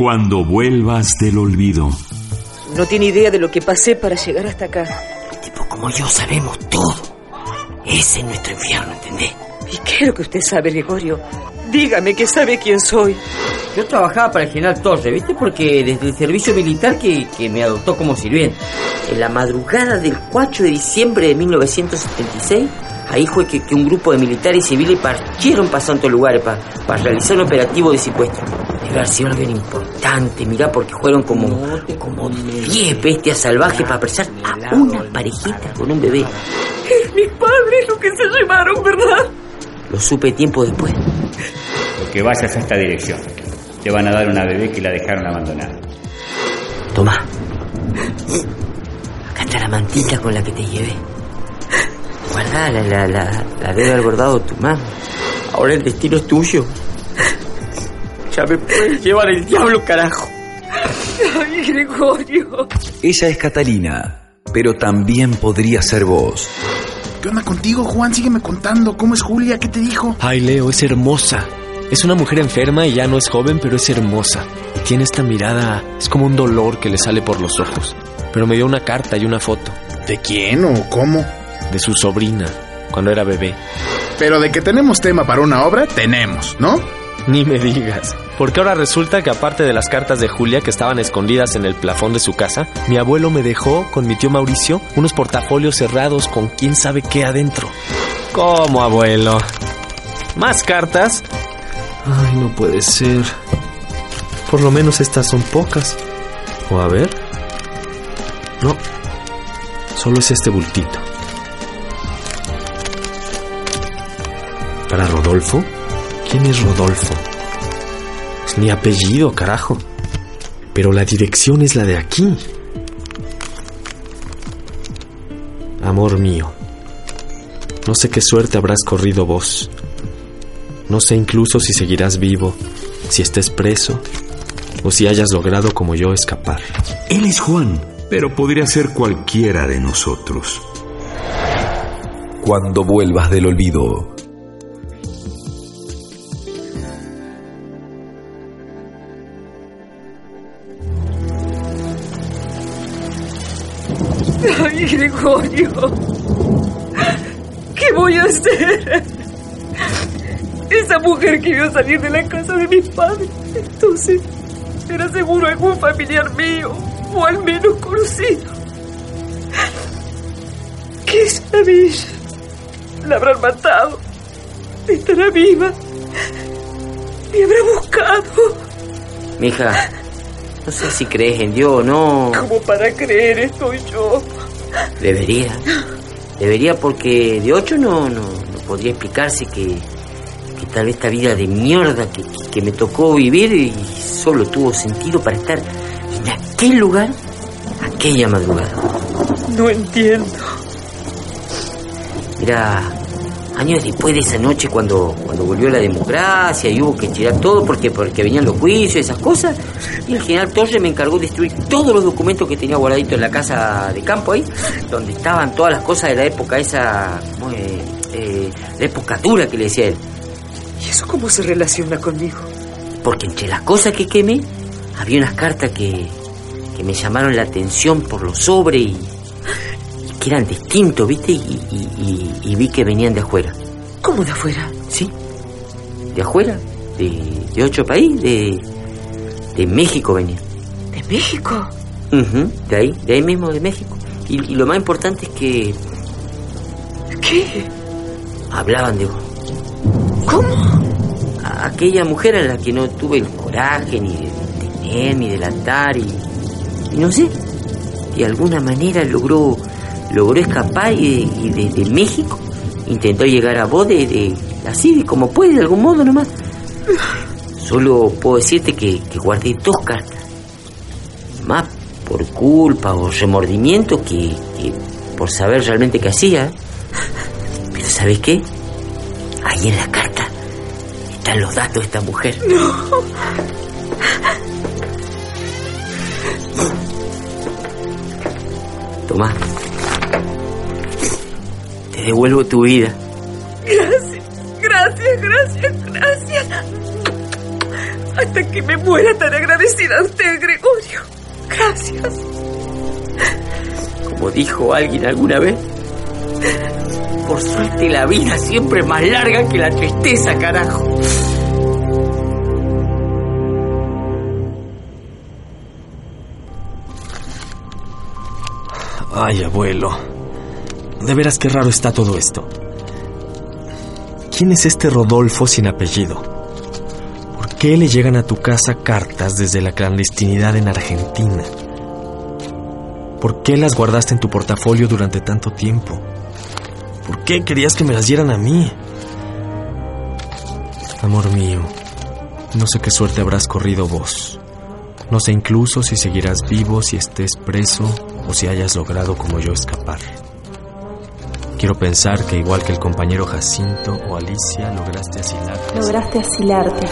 Cuando vuelvas del olvido. No tiene idea de lo que pasé para llegar hasta acá. Tipo como yo sabemos todo. Ese es nuestro infierno, ¿entendés? ¿Y qué es lo que usted sabe, Gregorio? Dígame que sabe quién soy. Yo trabajaba para el general Torre, ¿viste? Porque desde el servicio militar que, que me adoptó como sirviente. En la madrugada del 4 de diciembre de 1976, ahí fue que, que un grupo de militares y civiles partieron para santos lugares para realizar un operativo de secuestro. Debe haber sido algo importante, mirá, porque fueron como, como 10 bestias salvajes para apresar a una parejita con un bebé. Mis padres lo que se llevaron, ¿verdad? Lo supe tiempo después. Porque vayas a esta dirección. Te van a dar una bebé que la dejaron abandonada. Toma. Acá está la mantita con la que te llevé. Guardala, la, la, la debe haber bordado tu mano. Ahora el destino es tuyo. Ya me puedes llevar el diablo, carajo. Ay, Gregorio. Ella es Catalina, pero también podría ser vos. ¿Qué onda contigo, Juan? Sígueme contando. ¿Cómo es Julia? ¿Qué te dijo? Ay, Leo, es hermosa. Es una mujer enferma y ya no es joven, pero es hermosa. Y tiene esta mirada, es como un dolor que le sale por los ojos. Pero me dio una carta y una foto. ¿De quién o cómo? De su sobrina, cuando era bebé. Pero de que tenemos tema para una obra, tenemos, ¿no? Ni me digas. Porque ahora resulta que aparte de las cartas de Julia que estaban escondidas en el plafón de su casa, mi abuelo me dejó con mi tío Mauricio unos portafolios cerrados con quién sabe qué adentro. ¿Cómo, abuelo? ¿Más cartas? Ay, no puede ser. Por lo menos estas son pocas. O a ver. No. Solo es este bultito. ¿Para Rodolfo? ¿Quién es Rodolfo? Es mi apellido, carajo. Pero la dirección es la de aquí. Amor mío, no sé qué suerte habrás corrido vos. No sé incluso si seguirás vivo, si estés preso o si hayas logrado como yo escapar. Él es Juan, pero podría ser cualquiera de nosotros. Cuando vuelvas del olvido. Ay, Gregorio. ¿Qué voy a hacer? Esa mujer que vio salir de la casa de mis padres, entonces era seguro algún familiar mío, o al menos conocido. ¿Qué sabéis? La habrán matado. Estará viva. Me habrá buscado. Mija, no sé si crees en Dios o no. Como para creer estoy yo. Debería. Debería porque de ocho no, no, no podría explicarse que, que tal vez esta vida de mierda que, que me tocó vivir y solo tuvo sentido para estar en aquel lugar aquella madrugada. No entiendo. Mira, años después de esa noche cuando, cuando volvió la democracia y hubo que tirar todo porque, porque venían los juicios y esas cosas, y el general Torres me encargó de destruir todos los documentos que tenía guardaditos en la casa de campo ahí, donde estaban todas las cosas de la época esa, ¿cómo es? Eh, la época dura que le decía él. ¿Y eso cómo se relaciona conmigo? Porque entre las cosas que quemé, había unas cartas que, que me llamaron la atención por los sobres y, y que eran distintos, ¿viste? Y, y- y- y vi que venían de afuera. ¿Cómo de afuera? ¿Sí? ¿De afuera? ¿De, de otro país? De, de México venían. ¿De México? Ujú, de ahí, de ahí mismo, de México. Y, y lo más importante es que ¿Qué? hablaban de vos. ¿Cómo? A- aquella mujer a la que no tuve el coraje ni de tener, ni de delatar y, y no sé, de alguna manera logró logró escapar y, y desde México intentó llegar a vos de, de así, de como puede, de algún modo nomás. Solo puedo decirte que, que guardé dos cartas. Más por culpa o remordimiento que, que por saber realmente qué hacía. Pero ¿sabes qué? Ahí en la carta están los datos de esta mujer. Tomá. Te devuelvo tu vida. Gracias, gracias, gracias, gracias. hasta que me muera tan agradecida a usted, Gregorio. Gracias. Como dijo alguien alguna vez, por suerte la vida siempre es más larga que la tristeza, carajo. Ay, abuelo. De veras qué raro está todo esto. ¿Quién es este Rodolfo sin apellido? ¿Por qué le llegan a tu casa cartas desde la clandestinidad en Argentina? ¿Por qué las guardaste en tu portafolio durante tanto tiempo? ¿Por qué querías que me las dieran a mí? Amor mío, no sé qué suerte habrás corrido vos. No sé incluso si seguirás vivo, si estés preso o si hayas logrado como yo escapar. Quiero pensar que igual que el compañero Jacinto o Alicia lograste asilarte. Lograste asilarte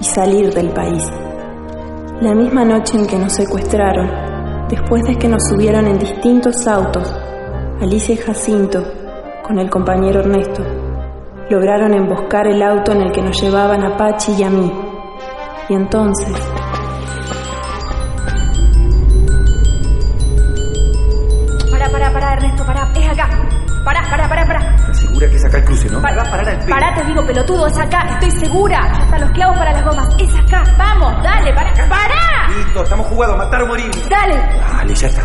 y salir del país. La misma noche en que nos secuestraron, después de que nos subieron en distintos autos, Alicia y Jacinto, con el compañero Ernesto, lograron emboscar el auto en el que nos llevaban a Pachi y a mí. Y entonces, Pará, pará, pará, pará. ¿Estás segura que es acá el cruce, no? Pa- Va a parar al pelo. Pará, te digo, pelotudo, es acá. Estoy segura. Están los clavos para las gomas. Es acá. Vamos, dale, pará. ¡Pará! Listo, estamos jugados, matar o morir. Dale. Dale, ya está.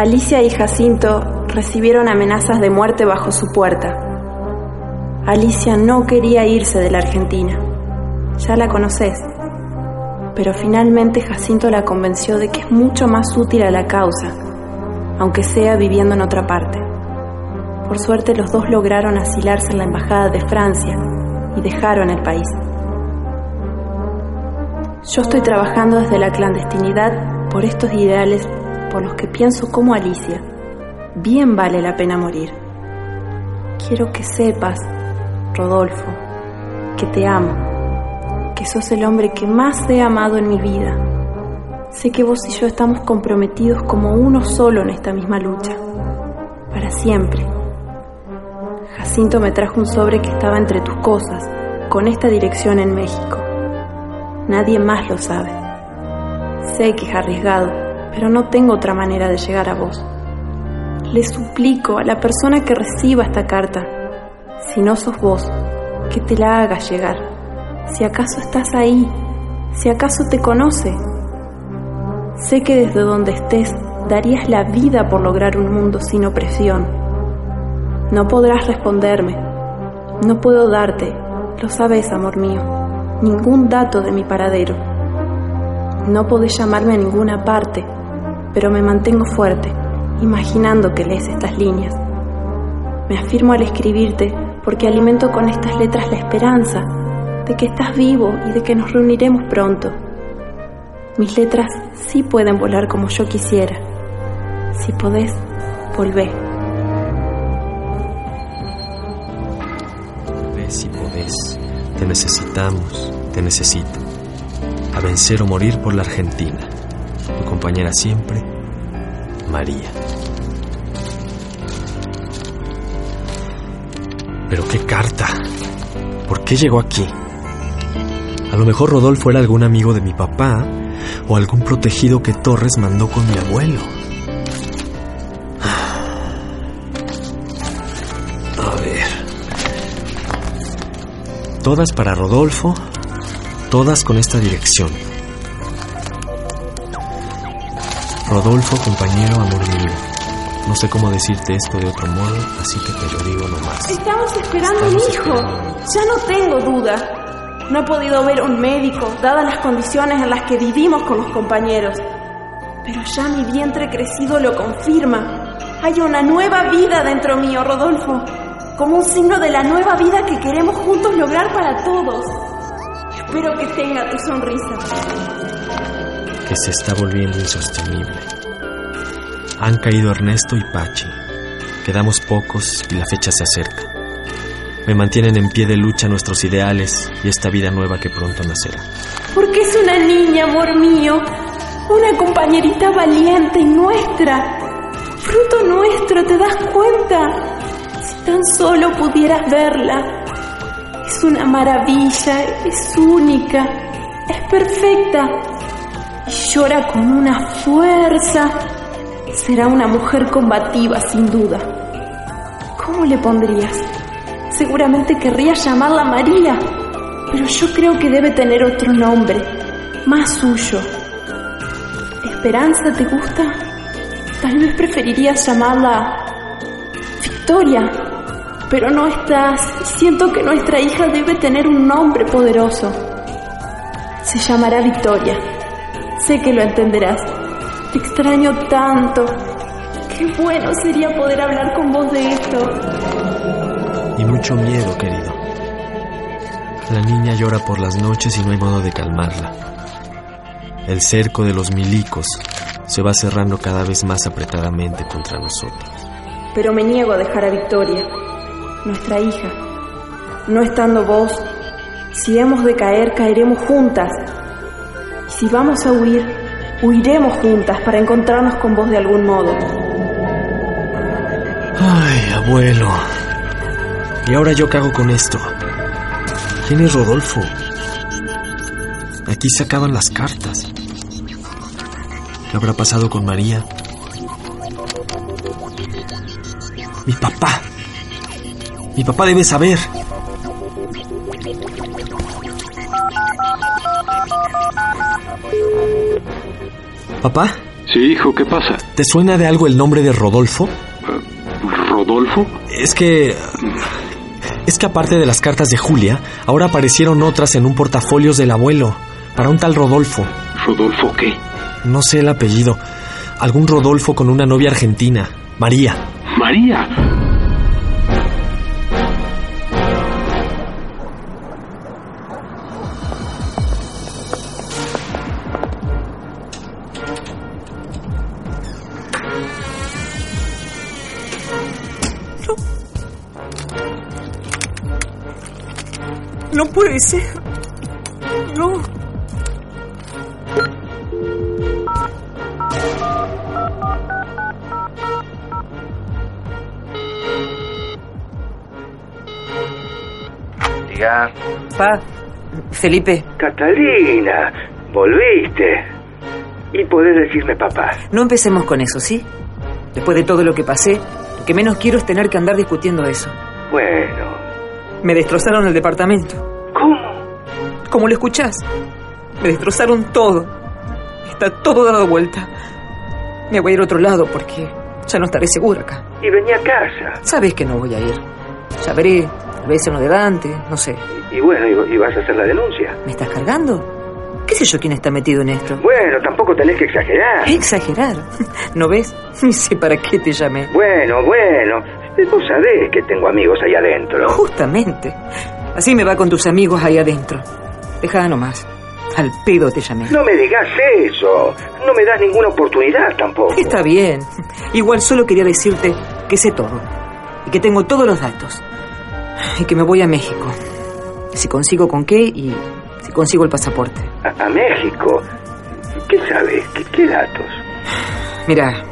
Alicia y Jacinto recibieron amenazas de muerte bajo su puerta. Alicia no quería irse de la Argentina. Ya la conoces. Pero finalmente Jacinto la convenció de que es mucho más útil a la causa, aunque sea viviendo en otra parte. Por suerte los dos lograron asilarse en la Embajada de Francia y dejaron el país. Yo estoy trabajando desde la clandestinidad por estos ideales por los que pienso como Alicia. Bien vale la pena morir. Quiero que sepas, Rodolfo, que te amo, que sos el hombre que más he amado en mi vida. Sé que vos y yo estamos comprometidos como uno solo en esta misma lucha, para siempre. Jacinto me trajo un sobre que estaba entre tus cosas, con esta dirección en México. Nadie más lo sabe. Sé que es arriesgado, pero no tengo otra manera de llegar a vos. Le suplico a la persona que reciba esta carta, si no sos vos, que te la haga llegar. Si acaso estás ahí, si acaso te conoce. Sé que desde donde estés darías la vida por lograr un mundo sin opresión. No podrás responderme. No puedo darte, lo sabes, amor mío, ningún dato de mi paradero. No podés llamarme a ninguna parte, pero me mantengo fuerte, imaginando que lees estas líneas. Me afirmo al escribirte porque alimento con estas letras la esperanza de que estás vivo y de que nos reuniremos pronto. Mis letras sí pueden volar como yo quisiera. Si podés, volvé. Ve si podés. Te necesitamos, te necesito. A vencer o morir por la Argentina. Tu compañera siempre, María. Pero qué carta. ¿Por qué llegó aquí? A lo mejor Rodolfo era algún amigo de mi papá o algún protegido que Torres mandó con mi abuelo. A ver. Todas para Rodolfo, todas con esta dirección. Rodolfo, compañero, amor mío. No sé cómo decirte esto de otro modo, así que te lo digo nomás. Estamos esperando Estamos un hijo. esperando. Ya no tengo duda. No he podido ver un médico, dadas las condiciones en las que vivimos con los compañeros. Pero ya mi vientre crecido lo confirma. Hay una nueva vida dentro mío, Rodolfo. Como un signo de la nueva vida que queremos juntos lograr para todos. Espero que tenga tu sonrisa. Que se está volviendo insostenible. Han caído Ernesto y Pachi. Quedamos pocos y la fecha se acerca. Me mantienen en pie de lucha nuestros ideales y esta vida nueva que pronto nacerá. Porque es una niña, amor mío. Una compañerita valiente y nuestra. Fruto nuestro, ¿te das cuenta? Si tan solo pudieras verla. Es una maravilla, es única, es perfecta. Llora con una fuerza. Será una mujer combativa, sin duda. ¿Cómo le pondrías? Seguramente querrías llamarla María, pero yo creo que debe tener otro nombre, más suyo. ¿Esperanza te gusta? Tal vez preferirías llamarla Victoria, pero no estás. Siento que nuestra hija debe tener un nombre poderoso. Se llamará Victoria. Sé que lo entenderás. Te extraño tanto. Qué bueno sería poder hablar con vos de esto. Y mucho miedo, querido. La niña llora por las noches y no hay modo de calmarla. El cerco de los milicos se va cerrando cada vez más apretadamente contra nosotros. Pero me niego a dejar a Victoria, nuestra hija. No estando vos, si hemos de caer, caeremos juntas. Si vamos a huir, huiremos juntas para encontrarnos con vos de algún modo. Ay, abuelo. ¿Y ahora yo qué hago con esto? ¿Quién es Rodolfo? Aquí se acaban las cartas. ¿Qué habrá pasado con María? Mi papá. Mi papá debe saber. ¿Papá? Sí, hijo, ¿qué pasa? ¿Te suena de algo el nombre de Rodolfo? ¿Rodolfo? Es que... Es que aparte de las cartas de Julia, ahora aparecieron otras en un portafolios del abuelo, para un tal Rodolfo. ¿Rodolfo qué? No sé el apellido. Algún Rodolfo con una novia argentina, María. María. No puede ser. No. Diga. Pa, Felipe, Catalina, volviste. Y podés decirme papá. no empecemos con eso, ¿sí? Después de todo lo que pasé, lo que menos quiero es tener que andar discutiendo eso. Bueno, Me destrozaron el departamento. Como lo escuchás. Me destrozaron todo. Está todo dado vuelta. Me voy a ir a otro lado porque ya no estaré segura acá. Y venía a casa. Sabes que no voy a ir. Ya veré, tal vez en lo de Dante, no sé. Y bueno, y, y vas a hacer la denuncia. ¿Me estás cargando? ¿Qué sé yo quién está metido en esto? Bueno, tampoco tenés que exagerar. Exagerar. ¿No ves? Ni sé para qué te llamé. Bueno, bueno. Vos sabés que tengo amigos ahí adentro. Justamente. Así me va con tus amigos ahí adentro. Deja nomás. Al pedo te llamé. No me digas eso. No me das ninguna oportunidad tampoco. Está bien. Igual solo quería decirte que sé todo. Y que tengo todos los datos. Y que me voy a México. Si consigo con qué y si consigo el pasaporte. A, a México. ¿Qué sabes? ¿Qué, qué datos? Mira,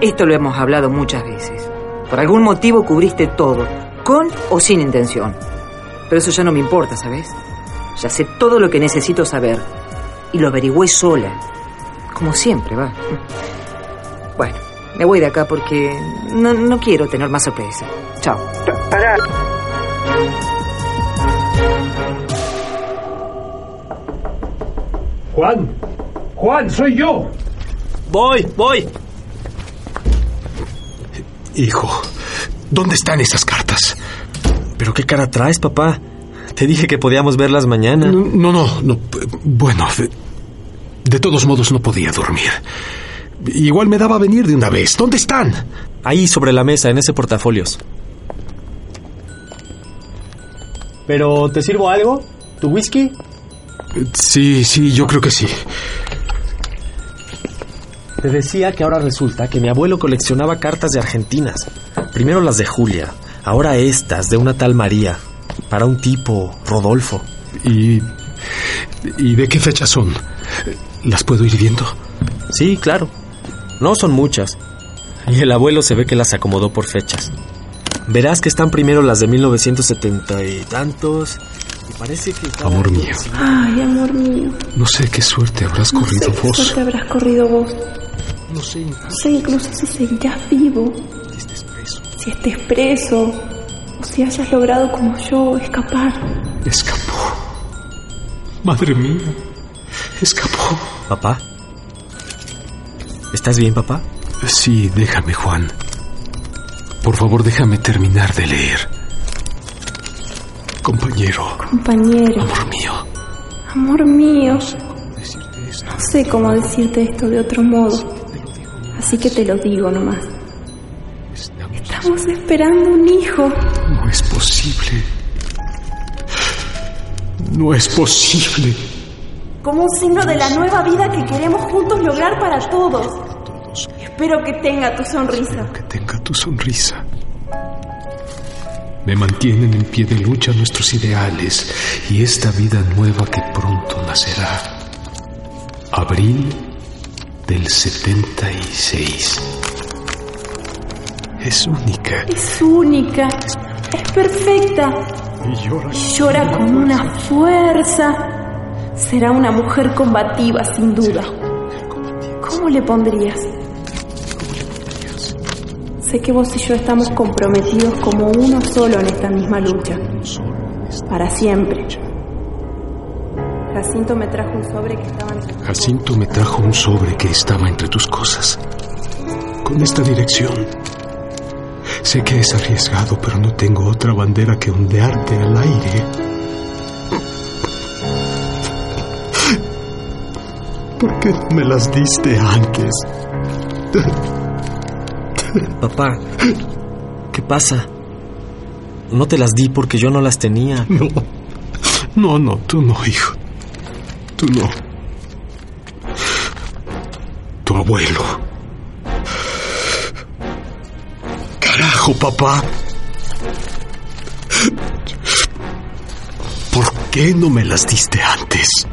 esto lo hemos hablado muchas veces. Por algún motivo cubriste todo, con o sin intención. Pero eso ya no me importa, ¿sabes? Ya sé todo lo que necesito saber. Y lo averigüé sola. Como siempre, va. Bueno, me voy de acá porque no, no quiero tener más sorpresas. Chao. Pará. Juan, Juan, soy yo. Voy, voy. Hijo, ¿dónde están esas cartas? ¿Pero qué cara traes, papá? Te dije que podíamos verlas mañana. No, no, no. no, Bueno, de, de todos modos no podía dormir. Igual me daba venir de una vez. ¿Dónde están? Ahí sobre la mesa, en ese portafolios. ¿Pero te sirvo algo? ¿Tu whisky? Sí, sí, yo creo que sí. Te decía que ahora resulta que mi abuelo coleccionaba cartas de argentinas. Primero las de Julia, ahora estas de una tal María, para un tipo, Rodolfo. ¿Y, ¿Y de qué fecha son? ¿Las puedo ir viendo? Sí, claro. No son muchas. Y el abuelo se ve que las acomodó por fechas. Verás que están primero las de 1970 y tantos. Y parece que... cada Amor mío. Ay, amor mío. No sé qué suerte habrás No corrido sé qué vos. suerte habrás corrido vos. No sé. No sé incluso si seguirás vivo. Si estés preso. O si hayas logrado como yo escapar. Escapó. Madre mía. Escapó. ¿Papá? ¿Estás bien, papá? Sí, déjame, Juan. Por favor, déjame terminar de leer. Compañero, Compañero. amor mío. Amor mío. No sé cómo decirte esto de otro modo. Así que te lo digo nomás. Estamos esperando un hijo. No es posible. No es posible. Como un signo de la nueva vida que queremos juntos lograr para todos. Espero que tenga tu sonrisa. Que tenga tu sonrisa. Me mantienen en pie de lucha nuestros ideales y esta vida nueva que pronto nacerá. Abril del 76. Es única. Es única. Es perfecta. Y llora. Llora con una fuerza. Será una mujer combativa, sin duda. ¿Cómo le pondrías? Sé que vos y yo estamos comprometidos como uno solo en esta misma lucha. Para siempre. Jacinto me trajo un sobre que estaba entre Jacinto me trajo un sobre que estaba entre tus cosas. Con esta dirección. Sé que es arriesgado, pero no tengo otra bandera que ondearte al aire. ¿Por qué me las diste antes? Papá, ¿qué pasa? No te las di porque yo no las tenía. No. No, no, tú no, hijo. Tú no. Tu abuelo. Papá. ¿Por qué no me las diste antes?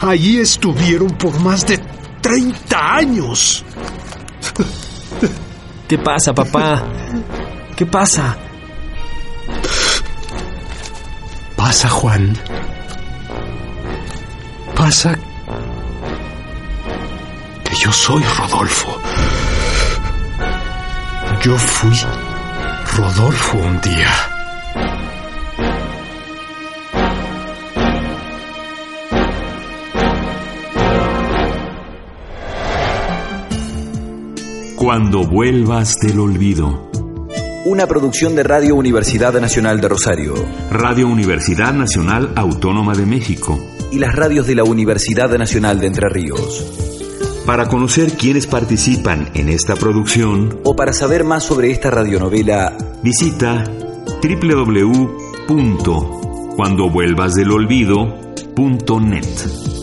Allí estuvieron por más de 30 años. ¿Qué pasa, papá? ¿Qué pasa? Pasa, Juan. Pasa que yo soy Rodolfo. Yo fui Rodolfo un día. Cuando vuelvas del olvido. Una producción de Radio Universidad Nacional de Rosario Radio Universidad Nacional Autónoma de México. y las radios de la Universidad Nacional de Entre Ríos. Para conocer quiénes participan en esta producción, O para saber más sobre esta radionovela, visita www.cuandovuelvasdelolvido.net.